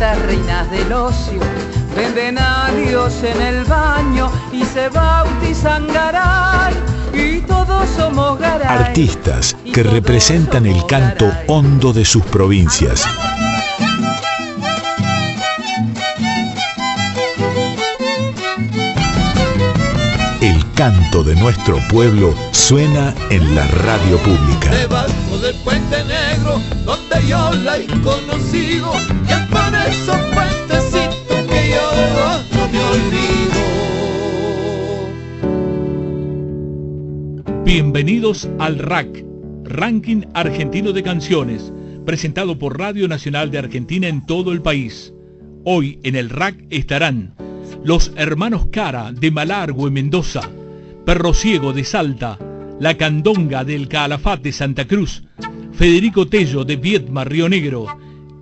minitas, reinas del ocio, venden a Dios en el baño y se bautizan Garay. Y todos somos Garay. Artistas que representan el canto hondo de sus provincias. Canto de nuestro pueblo suena en la radio pública. Debajo del puente negro, donde yo la he conocido, y es por esos puentecitos que yo no me olvido. Bienvenidos al RAC, Ranking Argentino de Canciones, presentado por Radio Nacional de Argentina en todo el país. Hoy en el RAC estarán los hermanos Cara de Malargüe, Mendoza, Perro Ciego de Salta, La Candonga del Calafate, Santa Cruz, Federico Tello de Viedma, Río Negro,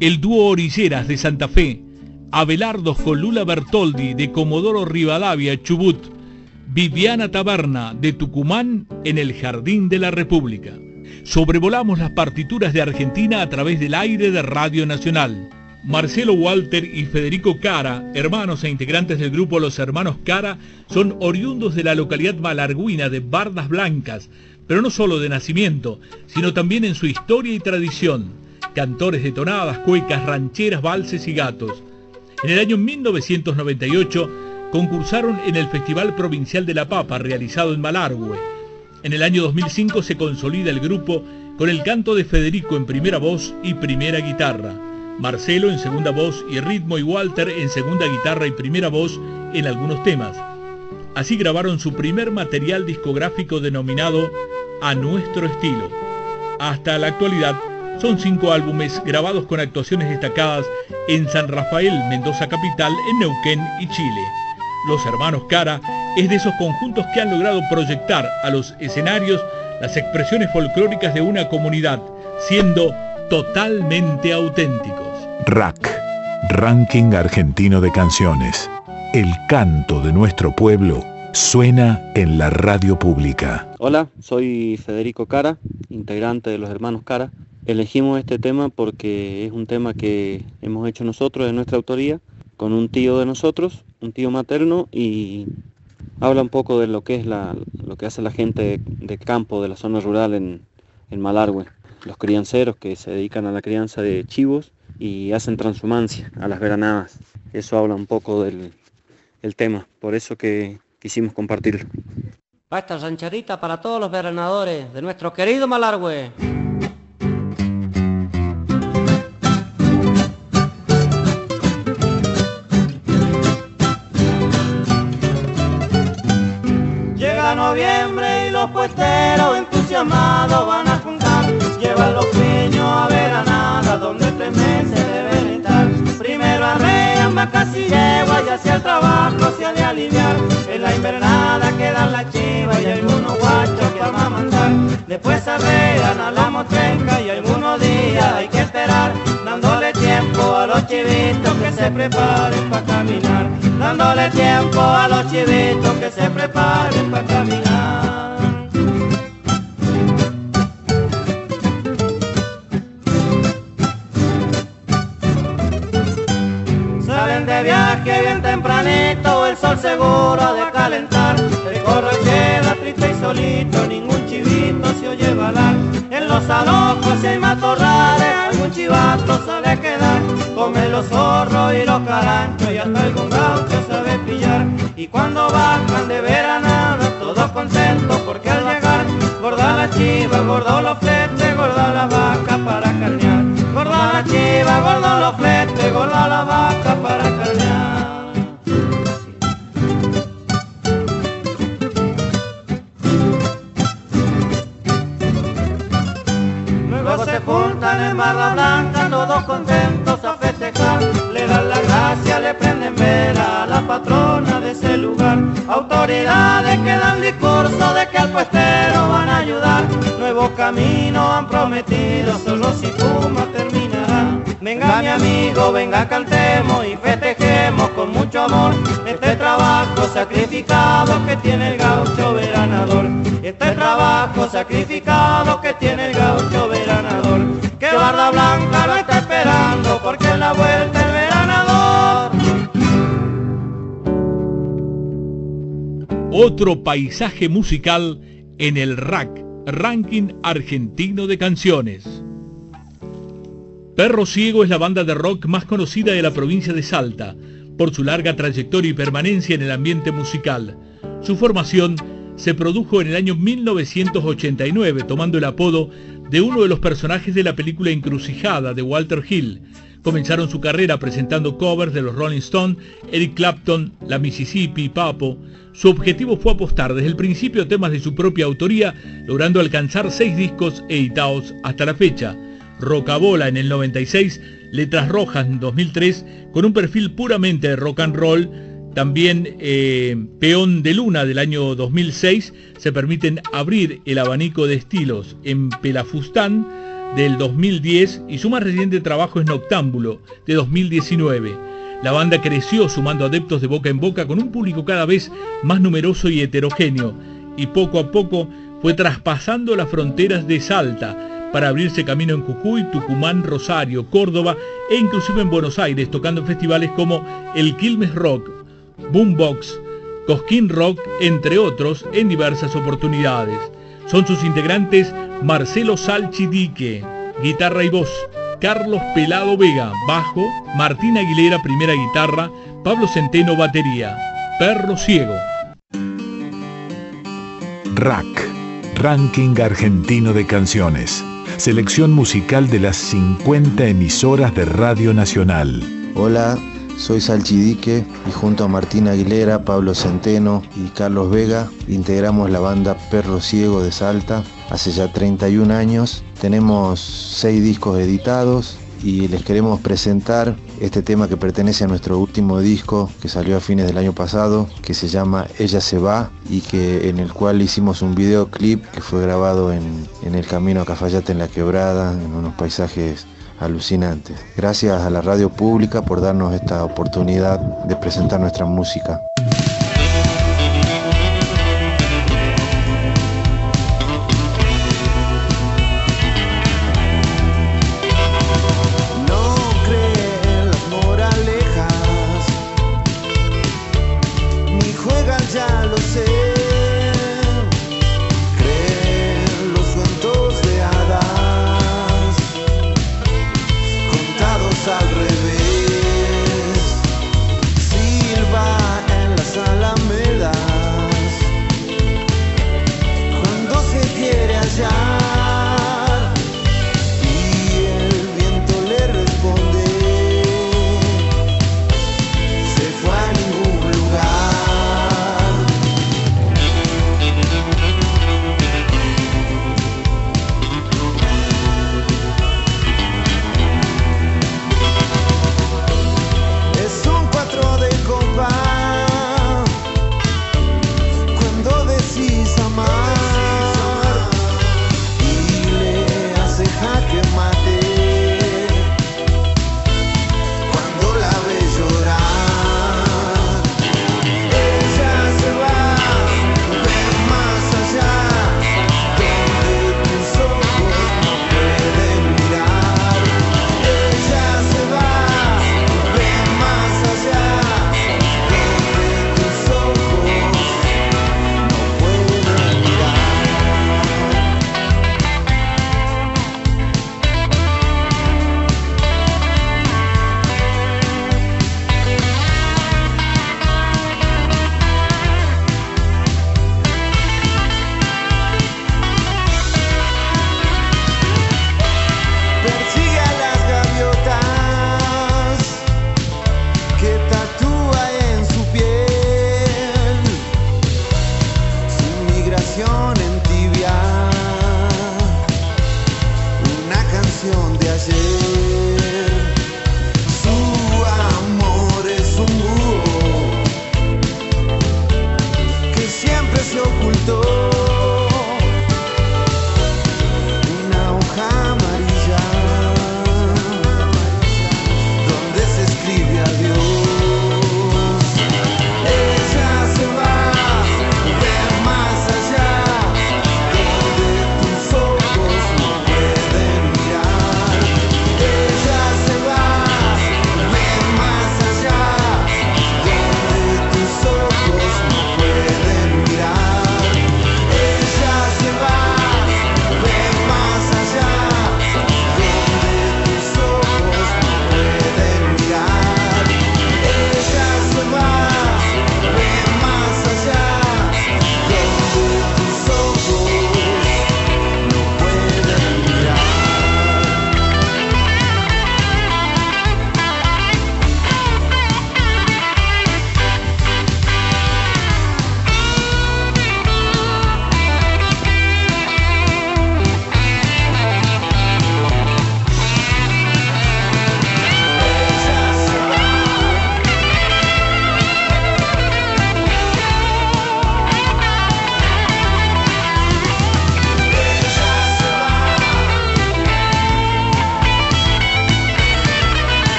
el dúo Orilleras de Santa Fe, Abelardo Colula Bertoldi de Comodoro Rivadavia, Chubut, Viviana Taberna de Tucumán en el Jardín de la República. Sobrevolamos las partituras de Argentina a través del aire de Radio Nacional. Marcelo Walter y Federico Cara, hermanos e integrantes del grupo Los Hermanos Cara, son oriundos de la localidad malarguina de Bardas Blancas, pero no solo de nacimiento, sino también en su historia y tradición. Cantores de tonadas, cuecas, rancheras, valses y gatos. En el año 1998 concursaron en el Festival Provincial de la Papa realizado en Malargüe. En el año 2005 se consolida el grupo con el canto de Federico en primera voz y primera guitarra. Marcelo en segunda voz y ritmo y Walter en segunda guitarra y primera voz en algunos temas. Así grabaron su primer material discográfico denominado A Nuestro Estilo. Hasta la actualidad son cinco álbumes grabados con actuaciones destacadas en San Rafael, Mendoza Capital, en Neuquén y Chile. Los Hermanos Cara es de esos conjuntos que han logrado proyectar a los escenarios las expresiones folclóricas de una comunidad, siendo totalmente auténticos. RAC, Ranking Argentino de Canciones. El canto de nuestro pueblo suena en la radio pública. Hola, soy Federico Cara, integrante de los Hermanos Cara. Elegimos este tema porque es un tema que hemos hecho nosotros de nuestra autoría, con un tío de nosotros, un tío materno, y habla un poco de lo que es lo que hace la gente de campo, de la zona rural en, en Malargüe. Los crianceros que se dedican a la crianza de chivos y hacen transhumancia a las veranadas. Eso habla un poco del el tema, por eso que quisimos compartirlo. Va esta rancherita para todos los veranadores de nuestro querido Malargüe. Llega noviembre y los puesteros entusiasmados van a juntar, llevan los piños a veranada donde tres meses deben estar. Primero arrean vacas y yeguas y hacia el trabajo se ha de aliviar. En la invernada quedan las chivas y algunos guachos que amamantar. Después arrean a la motrenca y algunos días hay que esperar, dándole tiempo a los chivitos que se preparen para caminar. Dándole tiempo a los chivitos que se preparen para caminar. Tempranito, el sol seguro ha de calentar. El corro queda triste y solito, ningún chivito se oye balar. En los alojos y hay matorrales, algún chivato sabe quedar. Come los zorros y los caranchos y hasta algún gaucho sabe pillar. Y cuando bajan de veranada, todos contentos porque al llegar, gorda la chiva, gordo los fletes, gorda la vaca para carnear. Gorda la chiva, gordo los fletes, gorda la vaca blanca, todos contentos a festejar. Le dan la gracia, le prenden vela a la patrona de ese lugar. Autoridades que dan discurso de que al puestero van a ayudar. Nuevos caminos han prometido, solo si fuma terminará. Venga mi amigo, venga cantemos y festejemos con mucho amor este trabajo sacrificado que tiene el gaucho veranador. Este trabajo sacrificado que tiene el gaucho Otro paisaje musical en el RAC, Ranking Argentino de Canciones. Perro Ciego es la banda de rock más conocida de la provincia de Salta, por su larga trayectoria y permanencia en el ambiente musical. Su formación se produjo en el año 1989, tomando el apodo de uno de los personajes de la película Encrucijada de Walter Hill. Comenzaron su carrera presentando covers de los Rolling Stones, Eric Clapton, La Mississippi, Papo. Su objetivo fue apostar desde el principio temas de su propia autoría, logrando alcanzar seis discos editados hasta la fecha. Rocabola en el 96, Letras Rojas en 2003, con un perfil puramente de rock and roll. También eh, Peón de Luna del año 2006 se permiten abrir el abanico de estilos en Pelafustán del 2010 y su más reciente trabajo es Noctámbulo de 2019. La banda creció sumando adeptos de boca en boca con un público cada vez más numeroso y heterogéneo y poco a poco fue traspasando las fronteras de Salta para abrirse camino en Jujuy, Tucumán, Rosario, Córdoba e inclusive en Buenos Aires, tocando festivales como el Quilmes Rock, Boombox, Cosquín Rock, entre otros, en diversas oportunidades. Son sus integrantes Marcelo Salchidique, guitarra y voz, Carlos Pelado Vega, bajo, Martín Aguilera, primera guitarra, Pablo Centeno, batería, Perro Ciego. Rack, Ranking Argentino de Canciones selección musical de las 50 emisoras de Radio Nacional. Hola, soy Salchidique y junto a Martín Aguilera, Pablo Centeno y Carlos Vega integramos la banda Perro Ciego de Salta hace ya 31 años. Tenemos 6 discos editados y les queremos presentar este tema que pertenece a nuestro último disco que salió a fines del año pasado, que se llama Ella se va y que en el cual hicimos un videoclip que fue grabado en, en el camino a Cafayate en la Quebrada, en unos paisajes alucinantes. Gracias a la radio pública por darnos esta oportunidad de presentar nuestra música.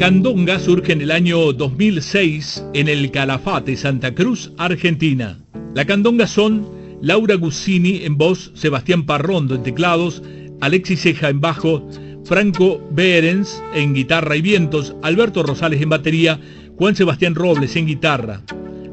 Candonga surge en el año 2006 en el Calafate, Santa Cruz, Argentina. La candonga son Laura Guccini en voz, Sebastián Parrondo en teclados, Alexis Ceja en bajo, Franco Behrens en guitarra y vientos, Alberto Rosales en batería, Juan Sebastián Robles en guitarra.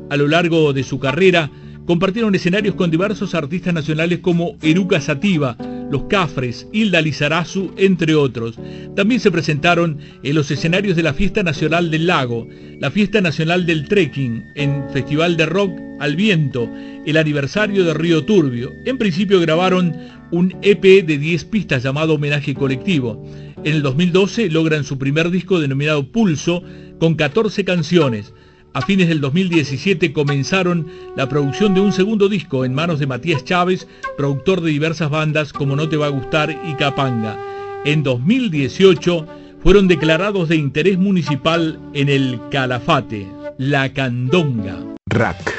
A lo largo de su carrera compartieron escenarios con diversos artistas nacionales como Eruca Sativa, Los Cafres, Hilda Lizarazu, entre otros. También se presentaron en los escenarios de la Fiesta Nacional del Lago, la Fiesta Nacional del Trekking, en Festival de Rock al Viento, el aniversario de Río Turbio. En principio grabaron un EP de 10 pistas llamado Homenaje Colectivo. En el 2012 logran su primer disco denominado Pulso, con 14 canciones. A fines del 2017 comenzaron la producción de un segundo disco en manos de Matías Chávez, productor de diversas bandas como No Te Va a Gustar y Capanga. En 2018 fueron declarados de interés municipal en el Calafate, La Candonga. RAC,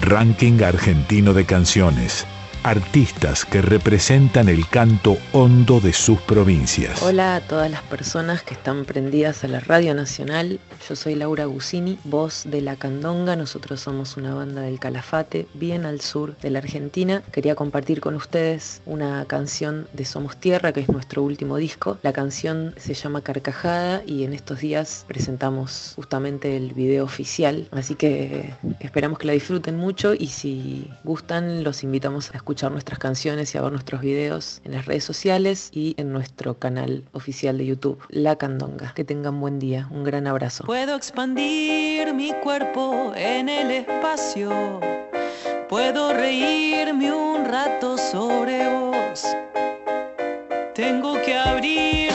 Ranking Argentino de Canciones artistas que representan el canto hondo de sus provincias. Hola a todas las personas que están prendidas a la Radio Nacional. Yo soy Laura Gusini, voz de La Candonga. Nosotros somos una banda del Calafate, bien al sur de la Argentina. Quería compartir con ustedes una canción de Somos Tierra, que es nuestro último disco. La canción se llama Carcajada y en estos días presentamos justamente el video oficial. Así que esperamos que la disfruten mucho y si gustan los invitamos a escuchar escuchar nuestras canciones y a ver nuestros videos en las redes sociales y en nuestro canal oficial de YouTube, La Candonga. Que tengan buen día, un gran abrazo. Puedo expandir mi cuerpo en el espacio, puedo reírme un rato sobre vos. Tengo que abrir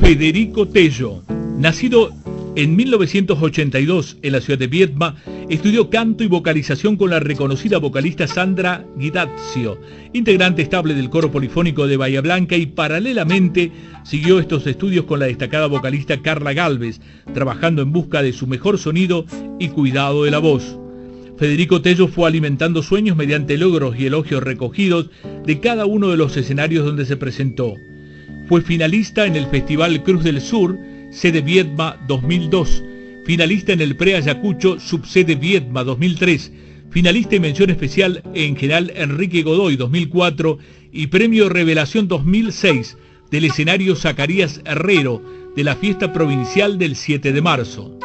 Federico Tello, nacido en 1982 en la ciudad de Viedma, estudió canto y vocalización con la reconocida vocalista Sandra Guidazio, integrante estable del coro polifónico de Bahía Blanca y paralelamente siguió estos estudios con la destacada vocalista Carla Galvez, trabajando en busca de su mejor sonido y cuidado de la voz. Federico Tello fue alimentando sueños mediante logros y elogios recogidos de cada uno de los escenarios donde se presentó. Fue finalista en el Festival Cruz del Sur, sede Viedma 2002, finalista en el Pre-Ayacucho, subsede Viedma 2003, finalista y mención especial en General Enrique Godoy 2004 y premio Revelación 2006 del escenario Zacarías Herrero de la fiesta provincial del 7 de marzo.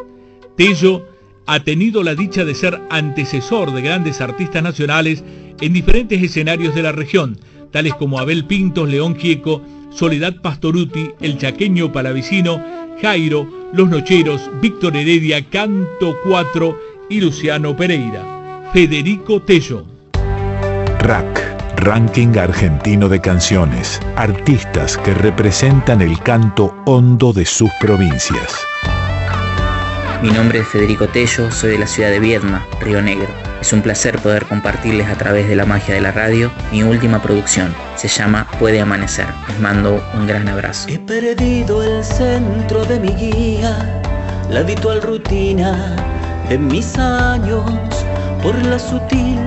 Tello ha tenido la dicha de ser antecesor de grandes artistas nacionales en diferentes escenarios de la región, tales como Abel Pintos, León Quieco, Soledad Pastoruti, El Chaqueño Palavicino, Jairo, Los Nocheros, Víctor Heredia, Canto 4 y Luciano Pereira. Federico Tello. Rack, Ranking Argentino de Canciones. Artistas que representan el canto hondo de sus provincias. Mi nombre es Federico Tello, soy de la ciudad de Viedma, Río Negro. Es un placer poder compartirles a través de la magia de la radio mi última producción. Se llama Puede Amanecer. Les mando un gran abrazo. He perdido el centro de mi guía, la habitual rutina de mis años, por la sutil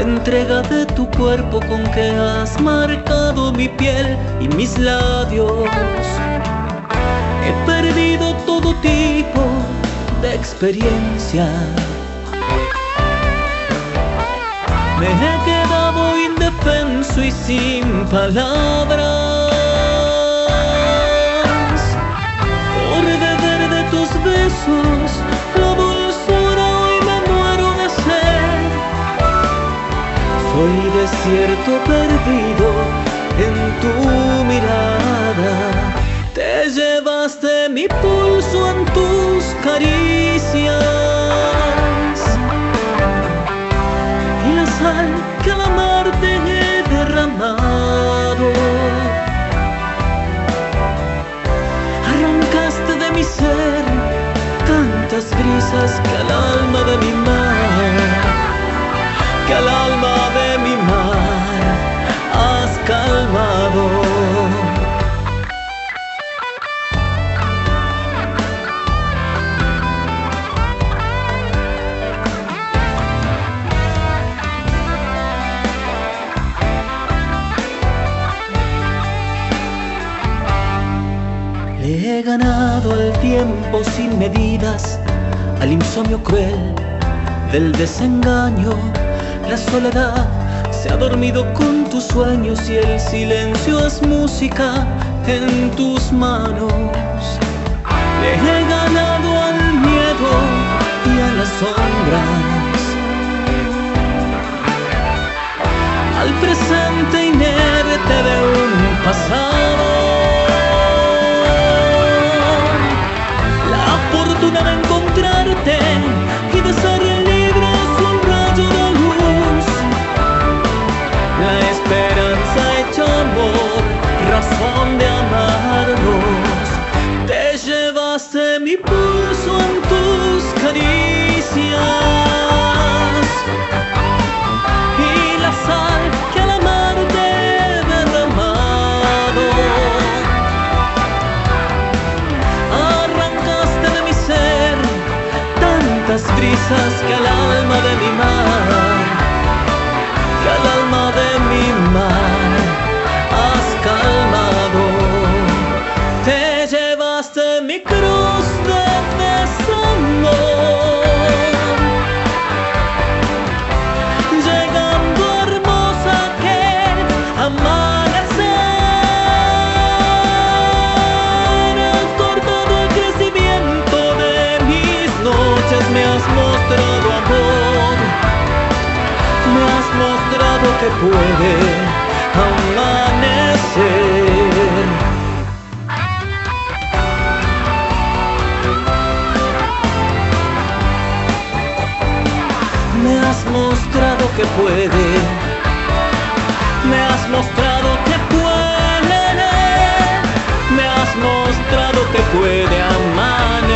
entrega de tu cuerpo con que has marcado mi piel y mis labios. He perdido todo tipo de experiencia. Me he quedado indefenso y sin palabras por beber de tus besos la dulzura hoy me muero de sed. Soy desierto perdido en tu mirada. Te llevaste mi pulso en tus caricias y la que al amarte he derramado. Arrancaste de mi ser tantas brisas que al alma de mi medidas, al insomnio cruel del desengaño. La soledad se ha dormido con tus sueños y el silencio es música en tus manos. Le he ganado al miedo y a las sombras, al presente inerte de un pasado. Fortuna encontrarte y de ser libre es un rayo de luz. La esperanza hecha amor, razón de amarnos. Te llevaste mi pulso en tus caricias que puede amanecer. Me has mostrado que puede, me has mostrado que puede, me has mostrado donde puede amanecer.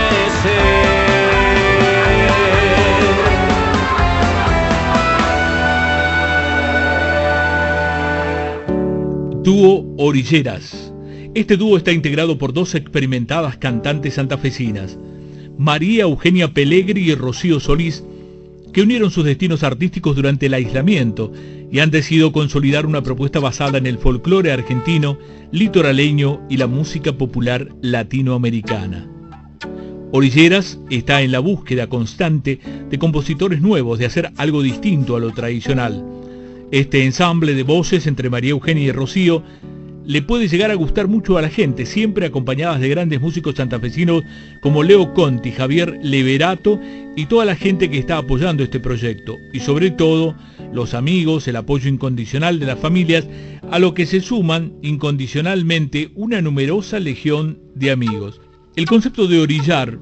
Dúo Orilleras. Este dúo está integrado por dos experimentadas cantantes santafesinas, María Eugenia Pellegri y Rocío Solís, que unieron sus destinos artísticos durante el aislamiento y han decidido consolidar una propuesta basada en el folclore argentino, litoraleño y la música popular latinoamericana. Orilleras está en la búsqueda constante de compositores nuevos, de hacer algo distinto a lo tradicional este ensamble de voces entre María Eugenia y Rocío le puede llegar a gustar mucho a la gente, siempre acompañadas de grandes músicos santafesinos como Leo Conti, Javier Leverato y toda la gente que está apoyando este proyecto. Y sobre todo, los amigos, el apoyo incondicional de las familias, a lo que se suman incondicionalmente una numerosa legión de amigos. El concepto de orillar,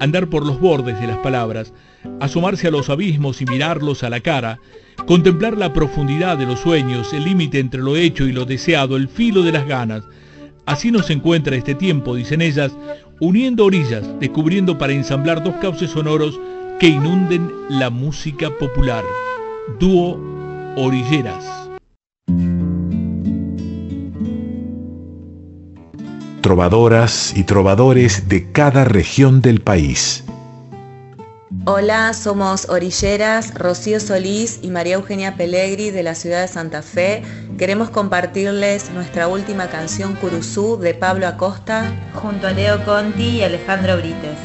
andar por los bordes de las palabras, asomarse a los abismos y mirarlos a la cara, contemplar la profundidad de los sueños, el límite entre lo hecho y lo deseado, el filo de las ganas. Así nos encuentra este tiempo, dicen ellas, uniendo orillas, descubriendo para ensamblar dos cauces sonoros que inunden la música popular. Dúo Orilleras. Trovadoras y trovadores de cada región del país Hola, somos Orilleras, Rocío Solís y María Eugenia Pellegri de la ciudad de Santa Fe. Queremos compartirles nuestra última canción Curuzú de Pablo Acosta junto a Leo Conti y Alejandro Brites.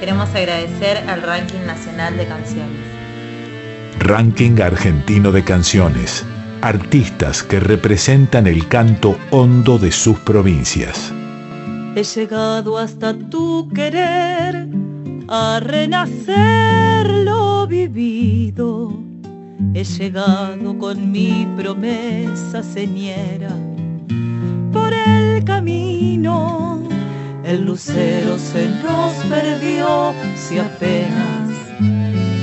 Queremos agradecer al Ranking Nacional de Canciones. Ranking Argentino de Canciones. Artistas que representan el canto hondo de sus provincias. He llegado hasta tu querer a renacer lo vivido. He llegado con mi promesa señera por el camino. El lucero se nos perdió si apenas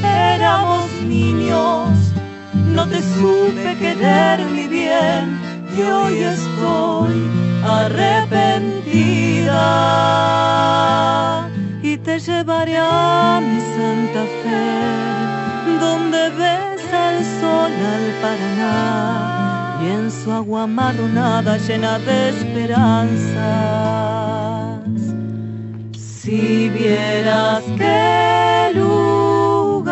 éramos niños. No te supe querer mi bien y hoy estoy arrepentida y te llevaré a mi Santa Fe, donde besa el sol al Paraná y en su agua marronada llena de esperanzas. Si vieras qué lugar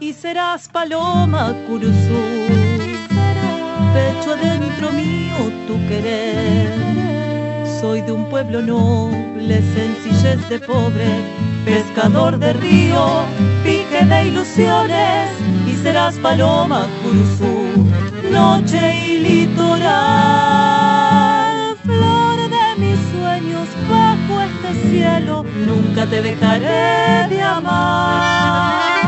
y serás paloma curuzú, pecho adentro mío tu querer soy de un pueblo noble, sencillez de pobre, pescador de río, pique de ilusiones, y serás paloma, curuzú, noche y litoral. Flor de mis sueños bajo este cielo, nunca te dejaré de amar.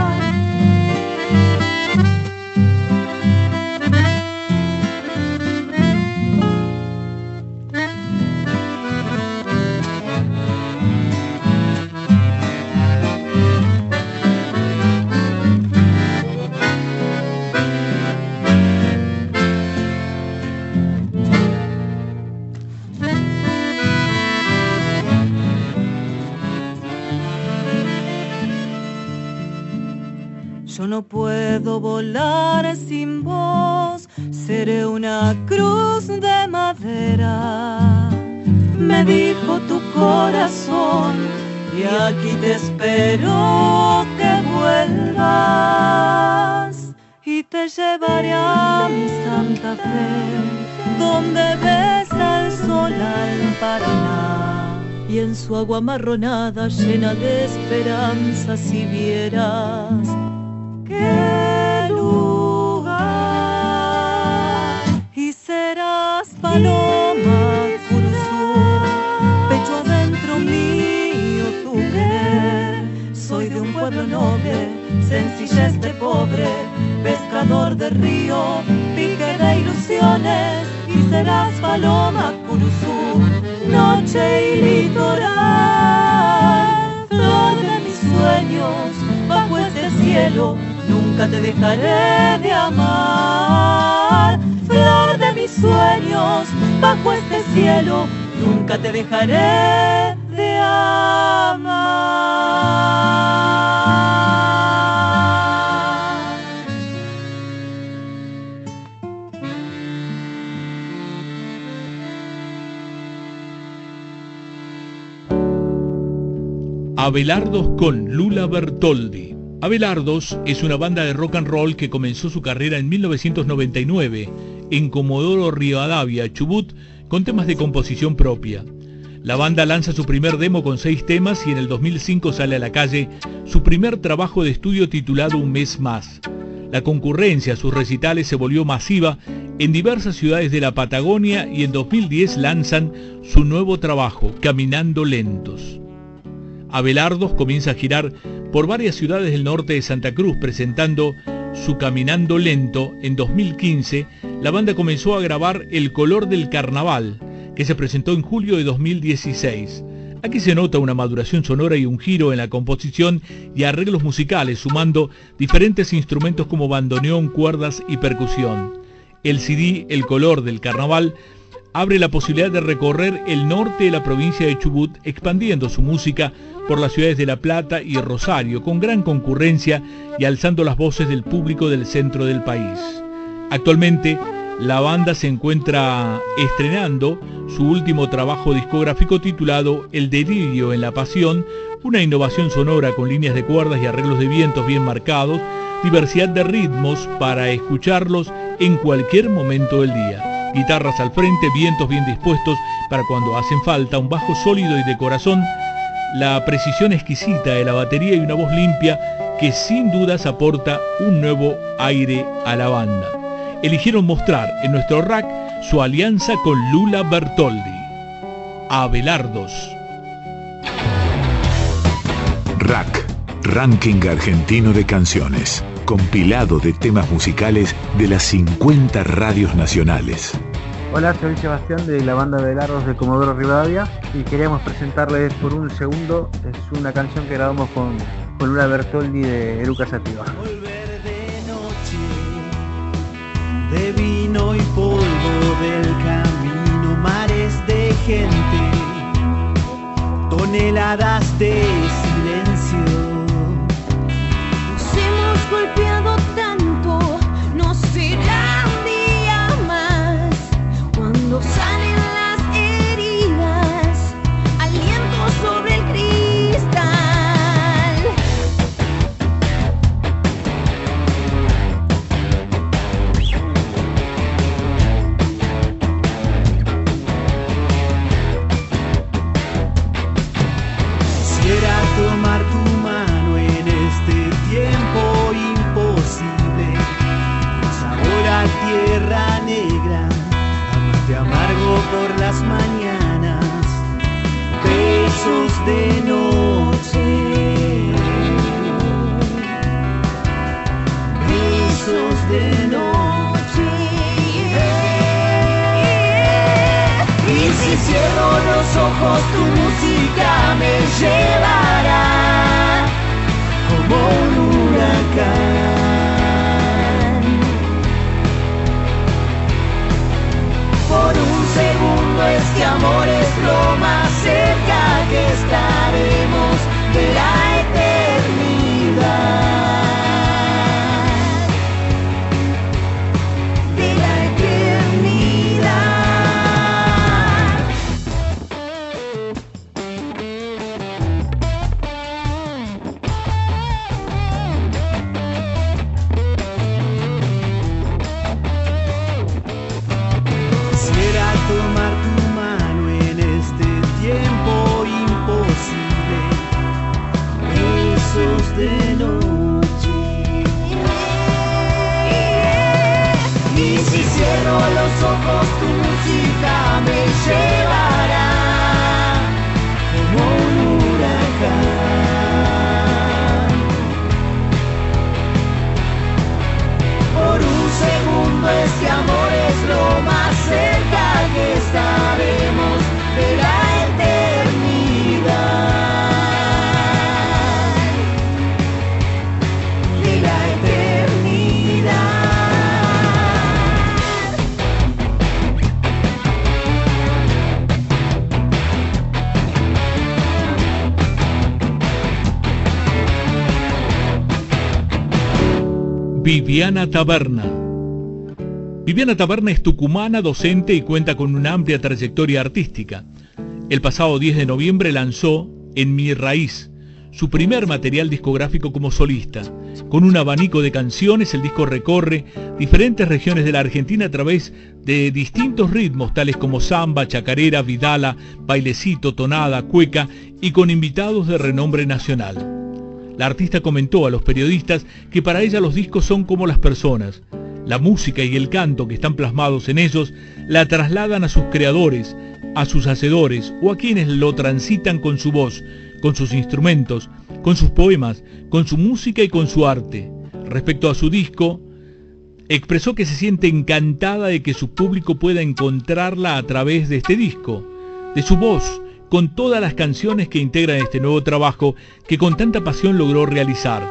No puedo volar sin vos, seré una cruz de madera. Me dijo tu corazón y aquí te espero que vuelvas. Y te llevaré a mi Santa Fe, donde besa el sol al Paraná. Y en su agua marronada llena de esperanza si vieras y serás paloma curuzú, pecho adentro mío querer. Soy de un pueblo noble, sencillez de pobre, pescador de río, pique de ilusiones y serás paloma curuzú, noche y litoral, flor de mis sueños bajo este cielo nunca te dejaré de amar. Flor de mis sueños, bajo este cielo, nunca te dejaré de amar. Abelardos con Lula Bertoldi. Abelardos es una banda de rock and roll que comenzó su carrera en 1999 en Comodoro Rivadavia, Chubut, con temas de composición propia. La banda lanza su primer demo con seis temas y en el 2005 sale a la calle su primer trabajo de estudio titulado Un mes más. La concurrencia a sus recitales se volvió masiva en diversas ciudades de la Patagonia y en 2010 lanzan su nuevo trabajo, Caminando Lentos. Abelardos comienza a girar por varias ciudades del norte de Santa Cruz presentando su Caminando Lento, en 2015, la banda comenzó a grabar El color del carnaval, que se presentó en julio de 2016. Aquí se nota una maduración sonora y un giro en la composición y arreglos musicales, sumando diferentes instrumentos como bandoneón, cuerdas y percusión. El CD El color del carnaval abre la posibilidad de recorrer el norte de la provincia de Chubut, expandiendo su música por las ciudades de La Plata y Rosario, con gran concurrencia y alzando las voces del público del centro del país. Actualmente, la banda se encuentra estrenando su último trabajo discográfico titulado El delirio en la pasión, una innovación sonora con líneas de cuerdas y arreglos de vientos bien marcados, diversidad de ritmos para escucharlos en cualquier momento del día. Guitarras al frente, vientos bien dispuestos para cuando hacen falta, un bajo sólido y de corazón la precisión exquisita de la batería y una voz limpia que sin dudas aporta un nuevo aire a la banda. Eligieron mostrar en nuestro rack su alianza con Lula Bertoldi. Abelardos. Rack, Ranking Argentino de Canciones, compilado de temas musicales de las 50 radios nacionales. Hola, soy Sebastián de la banda de Largos de Comodoro Rivadavia y queríamos presentarles por un segundo, es una canción que grabamos con, con Lula Bertoldi de Eruca Sativa. de vino y polvo del camino, mares de gente, toneladas de golpeado tanto, no será Viviana Taberna. Viviana Taberna es tucumana, docente y cuenta con una amplia trayectoria artística. El pasado 10 de noviembre lanzó En mi raíz, su primer material discográfico como solista. Con un abanico de canciones, el disco recorre diferentes regiones de la Argentina a través de distintos ritmos, tales como samba, chacarera, vidala, bailecito, tonada, cueca y con invitados de renombre nacional. La artista comentó a los periodistas que para ella los discos son como las personas. La música y el canto que están plasmados en ellos la trasladan a sus creadores, a sus hacedores o a quienes lo transitan con su voz, con sus instrumentos, con sus poemas, con su música y con su arte. Respecto a su disco, expresó que se siente encantada de que su público pueda encontrarla a través de este disco, de su voz, con todas las canciones que integran este nuevo trabajo que con tanta pasión logró realizar.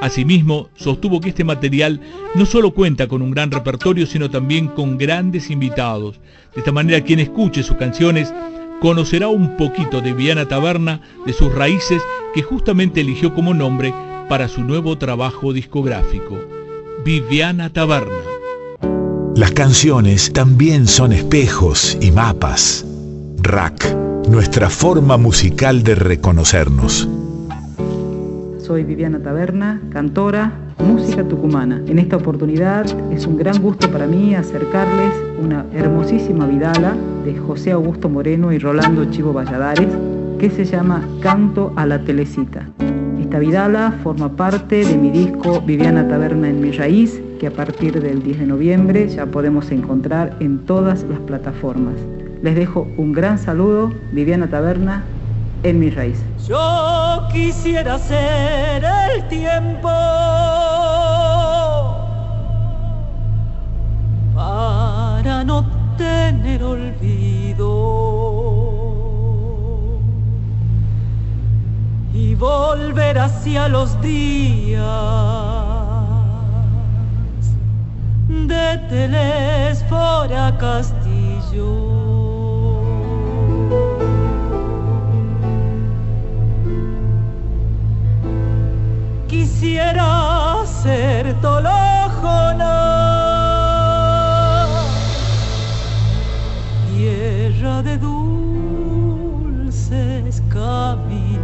Asimismo, sostuvo que este material no solo cuenta con un gran repertorio, sino también con grandes invitados. De esta manera, quien escuche sus canciones conocerá un poquito de Viana Taberna, de sus raíces que justamente eligió como nombre para su nuevo trabajo discográfico, Viviana Taberna. Las canciones también son espejos y mapas. Rack, nuestra forma musical de reconocernos. Soy Viviana Taberna, cantora, música tucumana. En esta oportunidad es un gran gusto para mí acercarles una hermosísima vidala de José Augusto Moreno y Rolando Chivo Valladares que se llama Canto a la Telecita. Esta vidala forma parte de mi disco Viviana Taberna en mi raíz, que a partir del 10 de noviembre ya podemos encontrar en todas las plataformas. Les dejo un gran saludo, Viviana Taberna, en mi raíz. Yo quisiera ser el tiempo para no tener olvido y volver hacia los días de Telesfora Castillo. Quisiera ser Tolojona, tierra de dulces caminos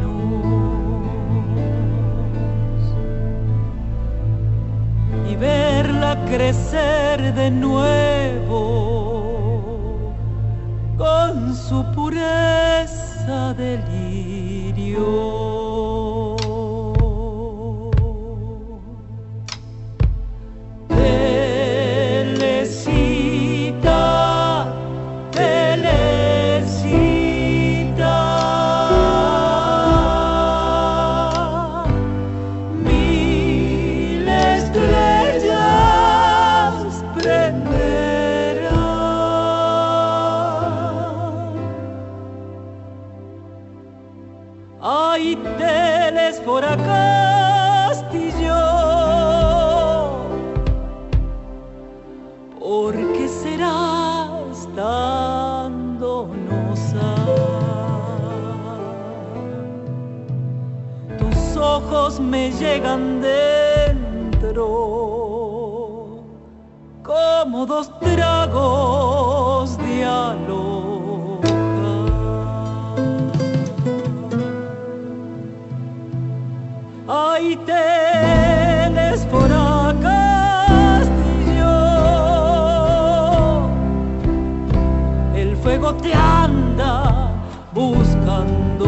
y verla crecer de nuevo con su pureza de lirio. Te anda buscando.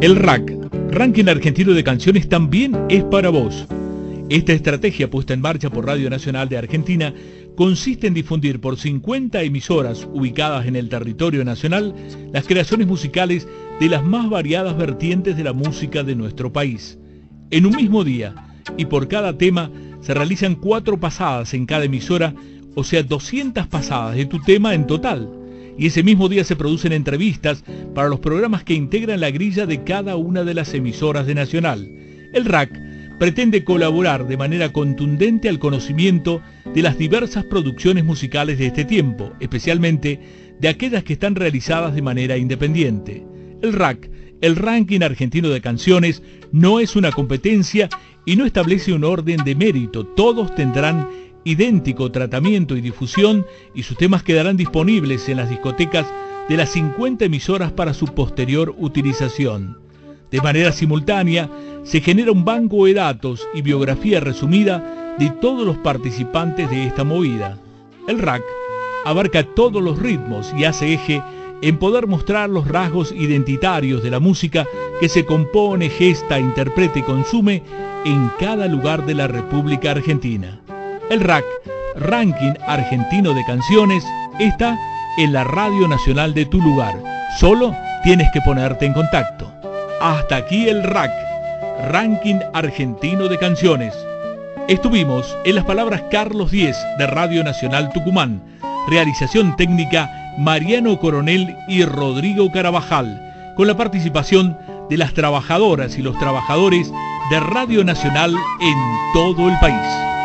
El RAC, Ranking Argentino de Canciones, también es para vos. Esta estrategia puesta en marcha por Radio Nacional de Argentina consiste en difundir por 50 emisoras ubicadas en el territorio nacional las creaciones musicales de las más variadas vertientes de la música de nuestro país. En un mismo día y por cada tema se realizan cuatro pasadas en cada emisora, o sea 200 pasadas de tu tema en total. Y ese mismo día se producen entrevistas para los programas que integran la grilla de cada una de las emisoras de Nacional. El RAC pretende colaborar de manera contundente al conocimiento de las diversas producciones musicales de este tiempo, especialmente de aquellas que están realizadas de manera independiente. El RAC, el ranking argentino de canciones, no es una competencia y no establece un orden de mérito. Todos tendrán idéntico tratamiento y difusión y sus temas quedarán disponibles en las discotecas de las 50 emisoras para su posterior utilización. De manera simultánea, se genera un banco de datos y biografía resumida de todos los participantes de esta movida. El RAC abarca todos los ritmos y hace eje en poder mostrar los rasgos identitarios de la música que se compone, gesta, interpreta y consume en cada lugar de la República Argentina. El RAC, Ranking Argentino de Canciones, está en la Radio Nacional de tu lugar. Solo tienes que ponerte en contacto. Hasta aquí el RAC, Ranking Argentino de Canciones. Estuvimos en las palabras Carlos Diez de Radio Nacional Tucumán. Realización técnica Mariano Coronel y Rodrigo Carabajal, con la participación de las trabajadoras y los trabajadores de Radio Nacional en todo el país.